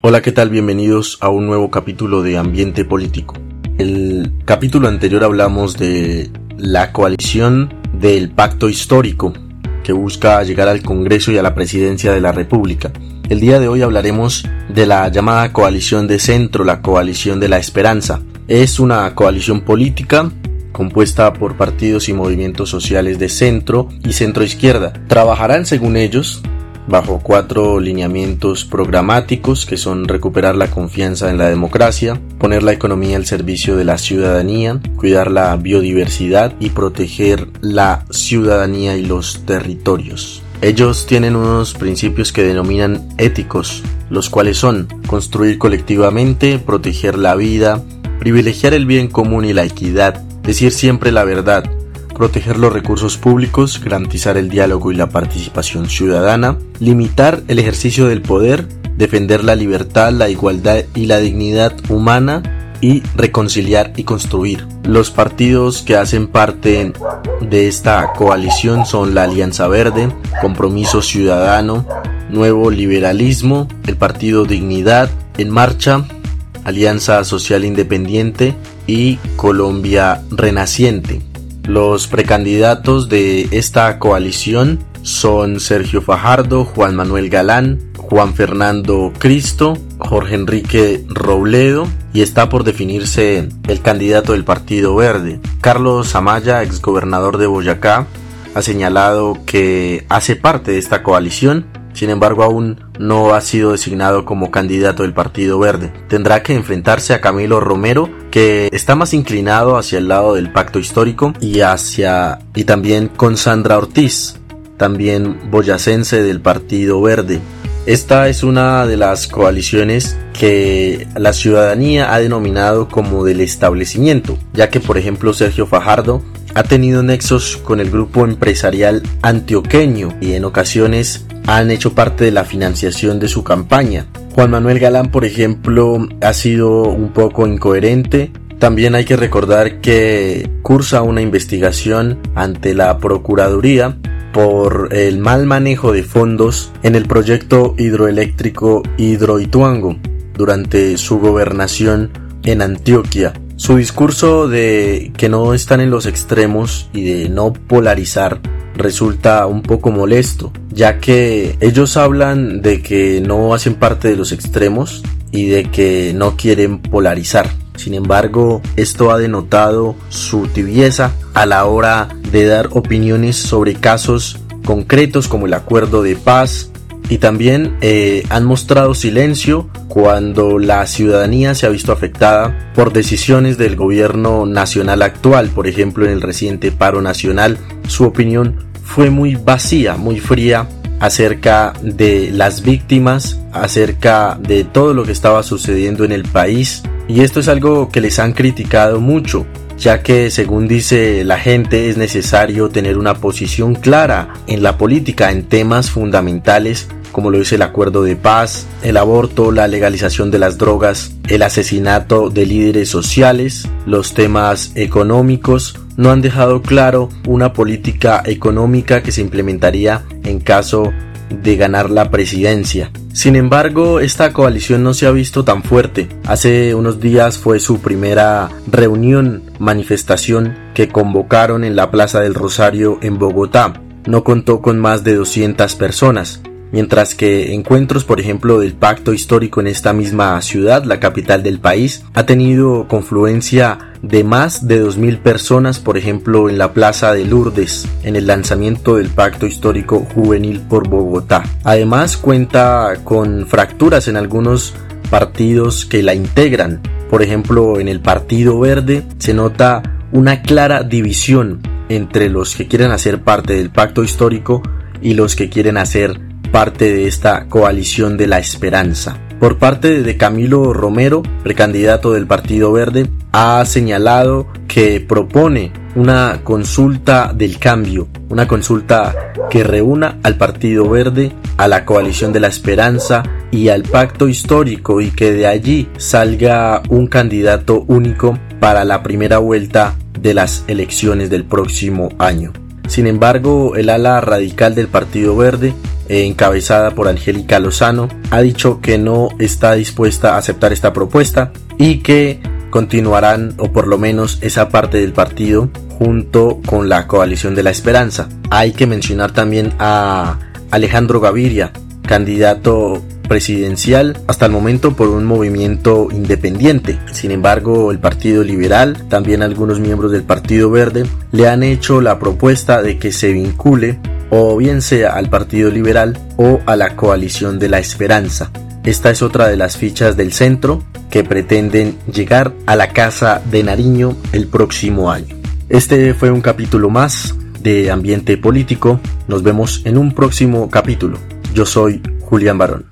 Hola, ¿qué tal? Bienvenidos a un nuevo capítulo de Ambiente Político. El capítulo anterior hablamos de la coalición del pacto histórico que busca llegar al Congreso y a la presidencia de la República. El día de hoy hablaremos de la llamada coalición de centro, la coalición de la esperanza. Es una coalición política compuesta por partidos y movimientos sociales de centro y centro izquierda. Trabajarán, según ellos, bajo cuatro lineamientos programáticos que son recuperar la confianza en la democracia, poner la economía al servicio de la ciudadanía, cuidar la biodiversidad y proteger la ciudadanía y los territorios. Ellos tienen unos principios que denominan éticos, los cuales son construir colectivamente, proteger la vida, privilegiar el bien común y la equidad, decir siempre la verdad, proteger los recursos públicos, garantizar el diálogo y la participación ciudadana, limitar el ejercicio del poder, defender la libertad, la igualdad y la dignidad humana y reconciliar y construir. Los partidos que hacen parte de esta coalición son la Alianza Verde, Compromiso Ciudadano, Nuevo Liberalismo, el Partido Dignidad, En Marcha, Alianza Social Independiente y Colombia Renaciente. Los precandidatos de esta coalición son Sergio Fajardo, Juan Manuel Galán, Juan Fernando Cristo, Jorge Enrique Robledo y está por definirse el candidato del Partido Verde. Carlos Amaya, exgobernador de Boyacá, ha señalado que hace parte de esta coalición sin embargo, aún no ha sido designado como candidato del Partido Verde. Tendrá que enfrentarse a Camilo Romero, que está más inclinado hacia el lado del pacto histórico y hacia y también con Sandra Ortiz, también boyacense del Partido Verde. Esta es una de las coaliciones que la ciudadanía ha denominado como del establecimiento, ya que por ejemplo Sergio Fajardo ha tenido nexos con el grupo empresarial antioqueño y en ocasiones han hecho parte de la financiación de su campaña. Juan Manuel Galán, por ejemplo, ha sido un poco incoherente. También hay que recordar que cursa una investigación ante la Procuraduría por el mal manejo de fondos en el proyecto hidroeléctrico Hidroituango durante su gobernación en Antioquia. Su discurso de que no están en los extremos y de no polarizar resulta un poco molesto, ya que ellos hablan de que no hacen parte de los extremos y de que no quieren polarizar. Sin embargo, esto ha denotado su tibieza a la hora de dar opiniones sobre casos concretos como el acuerdo de paz y también eh, han mostrado silencio cuando la ciudadanía se ha visto afectada por decisiones del gobierno nacional actual, por ejemplo en el reciente paro nacional, su opinión fue muy vacía, muy fría acerca de las víctimas, acerca de todo lo que estaba sucediendo en el país. Y esto es algo que les han criticado mucho, ya que según dice la gente es necesario tener una posición clara en la política en temas fundamentales como lo dice el acuerdo de paz, el aborto, la legalización de las drogas, el asesinato de líderes sociales, los temas económicos, no han dejado claro una política económica que se implementaría en caso de ganar la presidencia. Sin embargo, esta coalición no se ha visto tan fuerte. Hace unos días fue su primera reunión, manifestación que convocaron en la Plaza del Rosario en Bogotá. No contó con más de 200 personas mientras que encuentros, por ejemplo, del pacto histórico en esta misma ciudad, la capital del país, ha tenido confluencia de más de 2.000 personas, por ejemplo, en la Plaza de Lourdes, en el lanzamiento del Pacto Histórico Juvenil por Bogotá. Además, cuenta con fracturas en algunos partidos que la integran. Por ejemplo, en el Partido Verde se nota una clara división entre los que quieren hacer parte del pacto histórico y los que quieren hacer parte de esta coalición de la esperanza. Por parte de Camilo Romero, precandidato del Partido Verde, ha señalado que propone una consulta del cambio, una consulta que reúna al Partido Verde, a la coalición de la esperanza y al pacto histórico y que de allí salga un candidato único para la primera vuelta de las elecciones del próximo año. Sin embargo, el ala radical del Partido Verde encabezada por Angélica Lozano, ha dicho que no está dispuesta a aceptar esta propuesta y que continuarán, o por lo menos esa parte del partido, junto con la coalición de la esperanza. Hay que mencionar también a Alejandro Gaviria, candidato presidencial hasta el momento por un movimiento independiente. Sin embargo, el Partido Liberal, también algunos miembros del Partido Verde, le han hecho la propuesta de que se vincule o bien sea al Partido Liberal o a la coalición de la esperanza. Esta es otra de las fichas del centro que pretenden llegar a la Casa de Nariño el próximo año. Este fue un capítulo más de Ambiente Político. Nos vemos en un próximo capítulo. Yo soy Julián Barón.